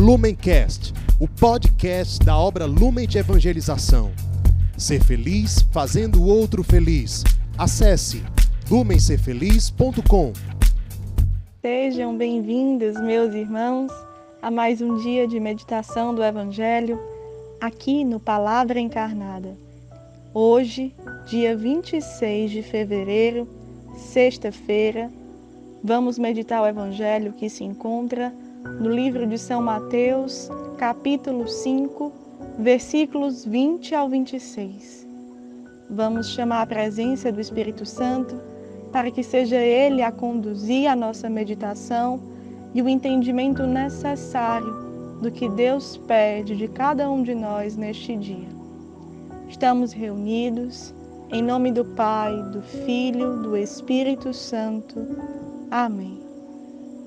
Lumencast, o podcast da obra Lumen de Evangelização. Ser feliz fazendo o outro feliz. Acesse lumencerfeliz.com. Sejam bem-vindos, meus irmãos, a mais um dia de meditação do Evangelho aqui no Palavra Encarnada. Hoje, dia 26 de fevereiro, sexta-feira, vamos meditar o Evangelho que se encontra no livro de São Mateus, capítulo 5, versículos 20 ao 26. Vamos chamar a presença do Espírito Santo para que seja Ele a conduzir a nossa meditação e o entendimento necessário do que Deus pede de cada um de nós neste dia. Estamos reunidos em nome do Pai, do Filho, do Espírito Santo. Amém.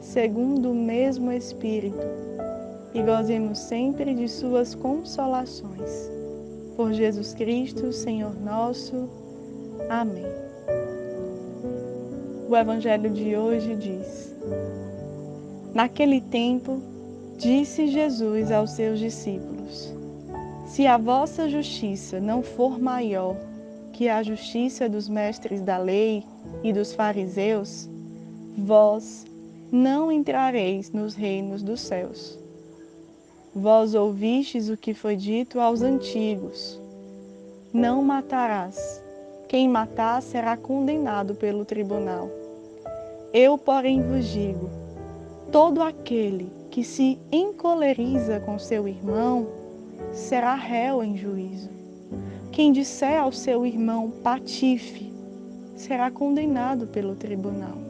segundo o mesmo Espírito, e gozemos sempre de Suas consolações. Por Jesus Cristo, Senhor nosso. Amém. O Evangelho de hoje diz: Naquele tempo, disse Jesus aos seus discípulos: Se a vossa justiça não for maior que a justiça dos mestres da lei e dos fariseus, vós não entrareis nos reinos dos céus. Vós ouvistes o que foi dito aos antigos: Não matarás. Quem matar será condenado pelo tribunal. Eu, porém, vos digo: todo aquele que se encoleriza com seu irmão será réu em juízo. Quem disser ao seu irmão patife será condenado pelo tribunal.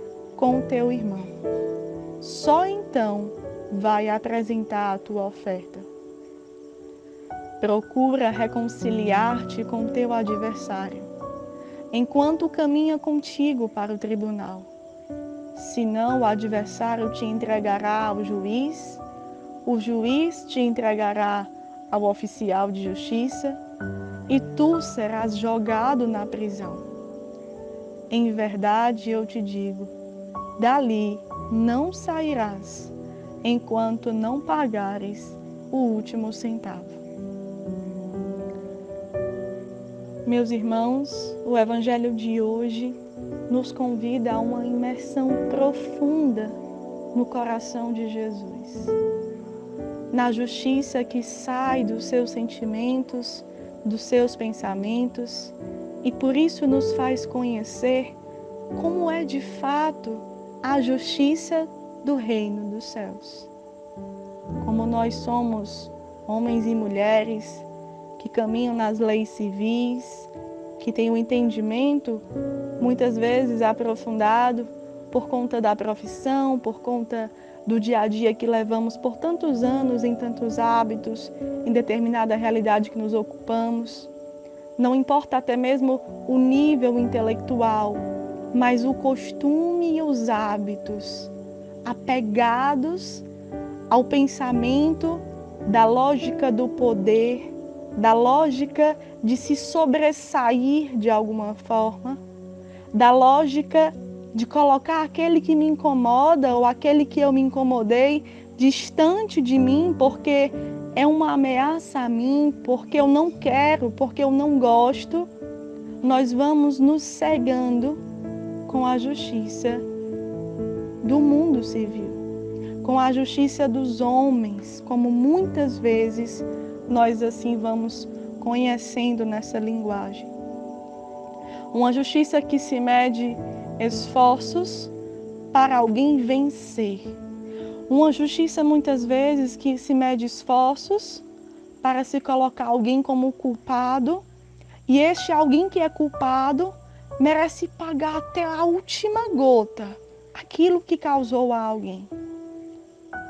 com teu irmão só então vai apresentar a tua oferta. Procura reconciliar-te com teu adversário, enquanto caminha contigo para o tribunal. Senão o adversário te entregará ao juiz, o juiz te entregará ao oficial de justiça e tu serás jogado na prisão. Em verdade eu te digo, dali não sairás enquanto não pagares o último centavo. Meus irmãos, o Evangelho de hoje nos convida a uma imersão profunda no coração de Jesus, na justiça que sai dos seus sentimentos, dos seus pensamentos, e por isso nos faz conhecer como é de fato a justiça do reino dos céus. Como nós somos homens e mulheres que caminham nas leis civis, que têm um entendimento muitas vezes aprofundado por conta da profissão, por conta do dia a dia que levamos por tantos anos em tantos hábitos, em determinada realidade que nos ocupamos. Não importa até mesmo o nível intelectual, mas o costume e os hábitos apegados ao pensamento da lógica do poder, da lógica de se sobressair de alguma forma, da lógica de colocar aquele que me incomoda ou aquele que eu me incomodei distante de mim porque é uma ameaça a mim, porque eu não quero, porque eu não gosto, nós vamos nos cegando com a justiça do mundo civil. com a justiça dos homens, como muitas vezes nós assim vamos conhecendo nessa linguagem. Uma justiça que se mede esforços para alguém vencer. Uma justiça muitas vezes que se mede esforços para se colocar alguém como culpado, e este alguém que é culpado merece pagar até a última gota aquilo que causou a alguém.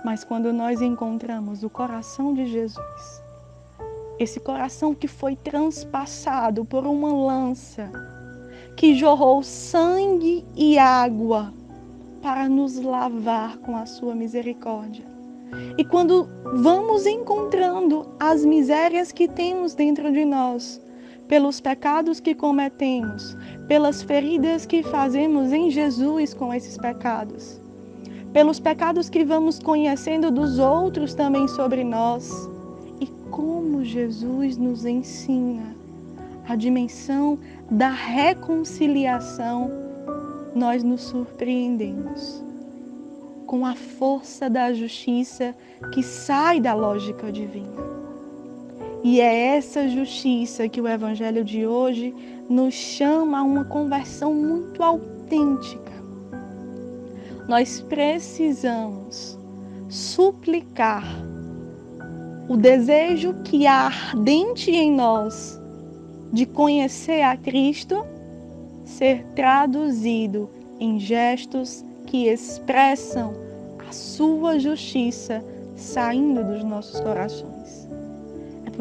Mas quando nós encontramos o coração de Jesus, esse coração que foi transpassado por uma lança, que jorrou sangue e água para nos lavar com a sua misericórdia. E quando vamos encontrando as misérias que temos dentro de nós, pelos pecados que cometemos, pelas feridas que fazemos em Jesus com esses pecados, pelos pecados que vamos conhecendo dos outros também sobre nós, e como Jesus nos ensina a dimensão da reconciliação, nós nos surpreendemos com a força da justiça que sai da lógica divina. E é essa justiça que o Evangelho de hoje nos chama a uma conversão muito autêntica. Nós precisamos suplicar o desejo que há ardente em nós de conhecer a Cristo ser traduzido em gestos que expressam a sua justiça saindo dos nossos corações.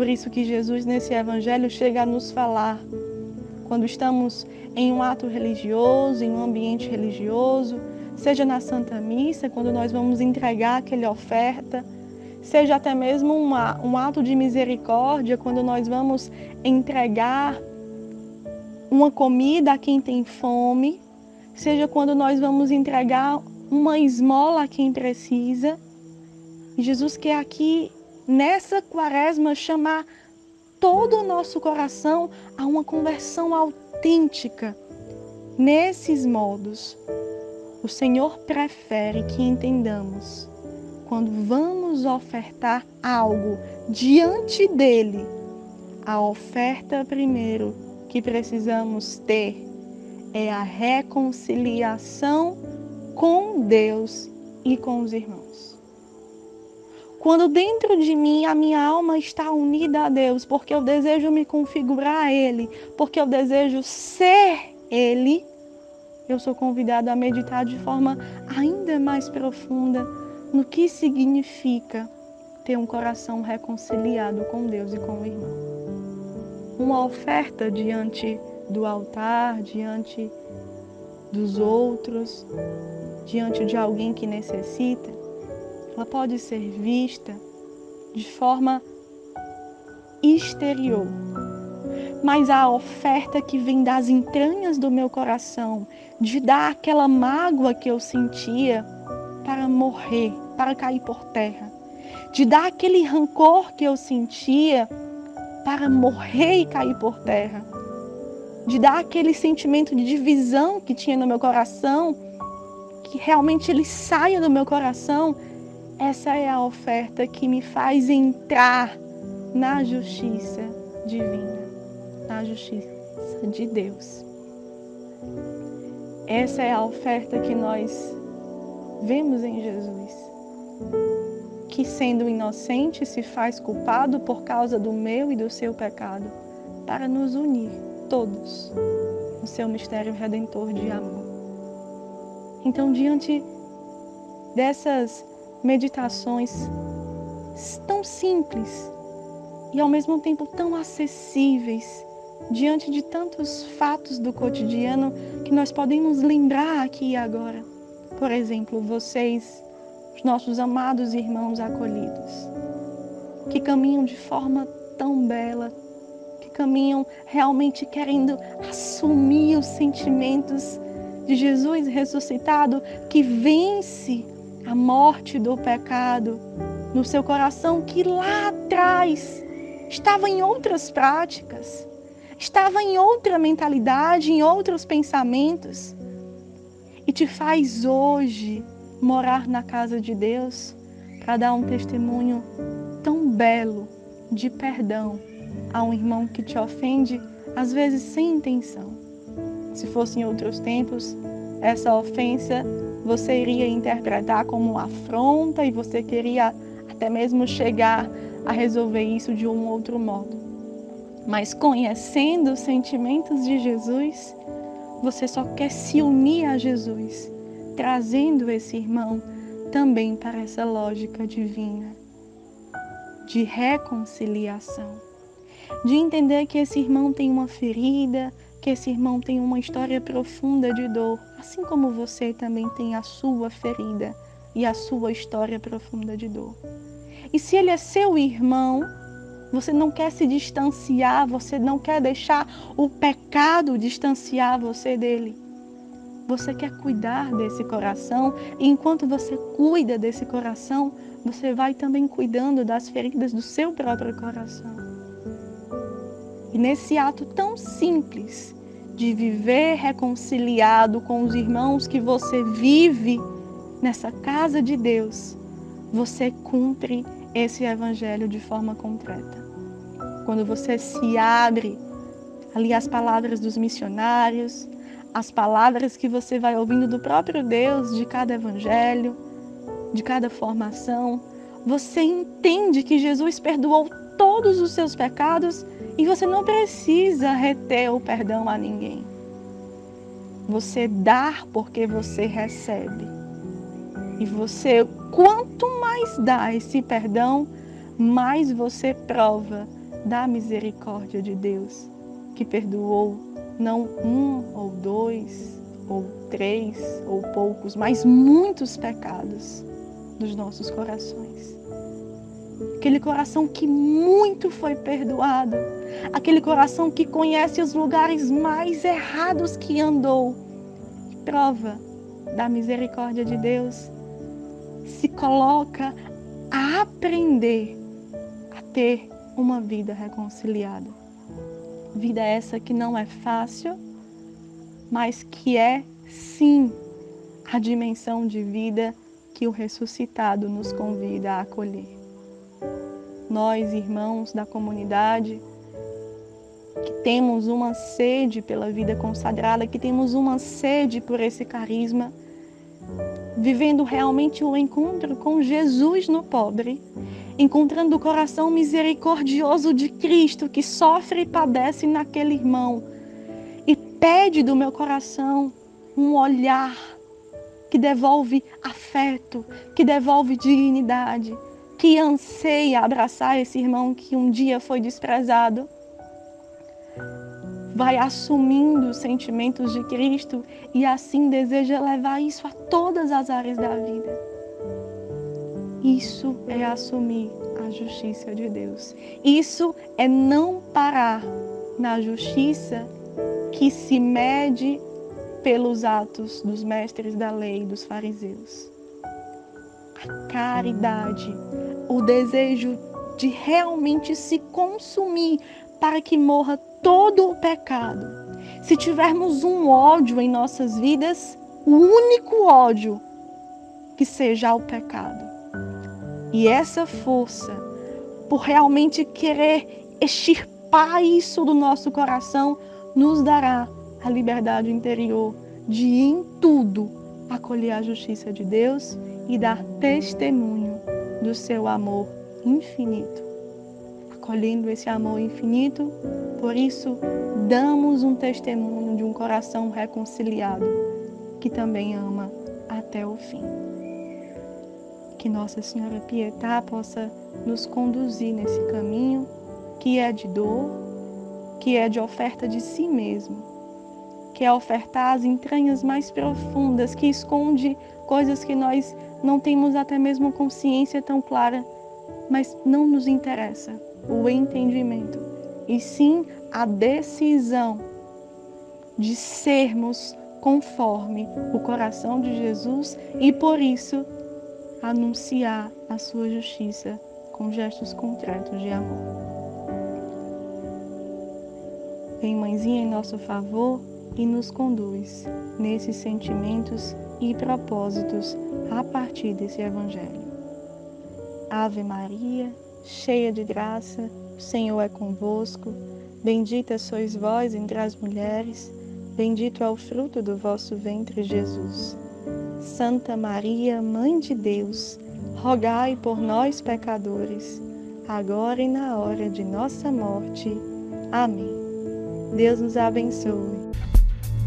Por isso que Jesus, nesse Evangelho, chega a nos falar, quando estamos em um ato religioso, em um ambiente religioso, seja na Santa Missa, quando nós vamos entregar aquela oferta, seja até mesmo uma, um ato de misericórdia, quando nós vamos entregar uma comida a quem tem fome, seja quando nós vamos entregar uma esmola a quem precisa. Jesus quer aqui, nessa quaresma, chamar todo o nosso coração a uma conversão autêntica nesses modos. O Senhor prefere que entendamos quando vamos ofertar algo diante dele, a oferta primeiro que precisamos ter é a reconciliação com Deus e com os irmãos. Quando dentro de mim a minha alma está unida a Deus, porque eu desejo me configurar a Ele, porque eu desejo ser Ele, eu sou convidado a meditar de forma ainda mais profunda no que significa ter um coração reconciliado com Deus e com o irmão. Uma oferta diante do altar, diante dos outros, diante de alguém que necessita, ela pode ser vista de forma exterior. Mas a oferta que vem das entranhas do meu coração, de dar aquela mágoa que eu sentia, para morrer, para cair por terra, de dar aquele rancor que eu sentia para morrer e cair por terra, de dar aquele sentimento de divisão que tinha no meu coração, que realmente ele saia do meu coração. Essa é a oferta que me faz entrar na justiça divina, na justiça de Deus. Essa é a oferta que nós vemos em Jesus, que sendo inocente se faz culpado por causa do meu e do seu pecado, para nos unir todos no seu mistério redentor de amor. Então, diante dessas meditações tão simples e ao mesmo tempo tão acessíveis, diante de tantos fatos do cotidiano que nós podemos lembrar aqui e agora. Por exemplo, vocês, os nossos amados irmãos acolhidos, que caminham de forma tão bela, que caminham realmente querendo assumir os sentimentos de Jesus ressuscitado, que vence a morte do pecado no seu coração, que lá atrás estava em outras práticas, estava em outra mentalidade, em outros pensamentos e te faz hoje morar na casa de Deus para dar um testemunho tão belo de perdão a um irmão que te ofende, às vezes sem intenção. Se fosse em outros tempos, essa ofensa você iria interpretar como uma afronta e você queria até mesmo chegar a resolver isso de um outro modo. Mas conhecendo os sentimentos de Jesus, você só quer se unir a Jesus, trazendo esse irmão também para essa lógica divina de reconciliação, de entender que esse irmão tem uma ferida, que esse irmão tem uma história profunda de dor, assim como você também tem a sua ferida e a sua história profunda de dor. E se ele é seu irmão, você não quer se distanciar, você não quer deixar o pecado distanciar você dele. Você quer cuidar desse coração, e enquanto você cuida desse coração, você vai também cuidando das feridas do seu próprio coração. E nesse ato tão simples de viver reconciliado com os irmãos que você vive nessa casa de Deus, você cumpre esse evangelho de forma concreta. Quando você se abre ali às palavras dos missionários, as palavras que você vai ouvindo do próprio Deus de cada evangelho, de cada formação, você entende que Jesus perdoou todos os seus pecados e você não precisa reter o perdão a ninguém. Você dá porque você recebe. E você, quanto mais dá esse perdão, mais você prova da misericórdia de Deus, que perdoou não um ou dois ou três ou poucos, mas muitos pecados dos nossos corações. Aquele coração que muito foi perdoado, aquele coração que conhece os lugares mais errados que andou, prova da misericórdia de Deus, se coloca a aprender a ter uma vida reconciliada. Vida essa que não é fácil, mas que é sim a dimensão de vida que o ressuscitado nos convida a acolher. Nós, irmãos da comunidade, que temos uma sede pela vida consagrada, que temos uma sede por esse carisma, vivendo realmente o encontro com Jesus no pobre, encontrando o coração misericordioso de Cristo que sofre e padece naquele irmão e pede do meu coração um olhar que devolve afeto, que devolve dignidade, que anseia abraçar esse irmão que um dia foi desprezado. Vai assumindo os sentimentos de Cristo e assim deseja levar isso a todas as áreas da vida. Isso é assumir a justiça de Deus. Isso é não parar na justiça que se mede pelos atos dos mestres da lei, dos fariseus. A caridade, o desejo de realmente se consumir para que morra todo o pecado. Se tivermos um ódio em nossas vidas, o único ódio que seja o pecado. E essa força, por realmente querer extirpar isso do nosso coração, nos dará a liberdade interior de, em tudo, acolher a justiça de Deus e dar testemunho do seu amor infinito. Acolhendo esse amor infinito, por isso, damos um testemunho de um coração reconciliado que também ama até o fim. Que Nossa Senhora Pietá possa nos conduzir nesse caminho que é de dor, que é de oferta de si mesmo que é ofertar as entranhas mais profundas, que esconde coisas que nós não temos até mesmo consciência tão clara, mas não nos interessa o entendimento, e sim a decisão de sermos conforme o coração de Jesus e por isso anunciar a sua justiça com gestos concretos de amor. Vem, mãezinha, em nosso favor e nos conduz nesses sentimentos e propósitos a partir desse Evangelho. Ave Maria, cheia de graça, o Senhor é convosco. Bendita sois vós entre as mulheres, bendito é o fruto do vosso ventre, Jesus. Santa Maria, Mãe de Deus, rogai por nós, pecadores, agora e na hora de nossa morte. Amém. Deus nos abençoe.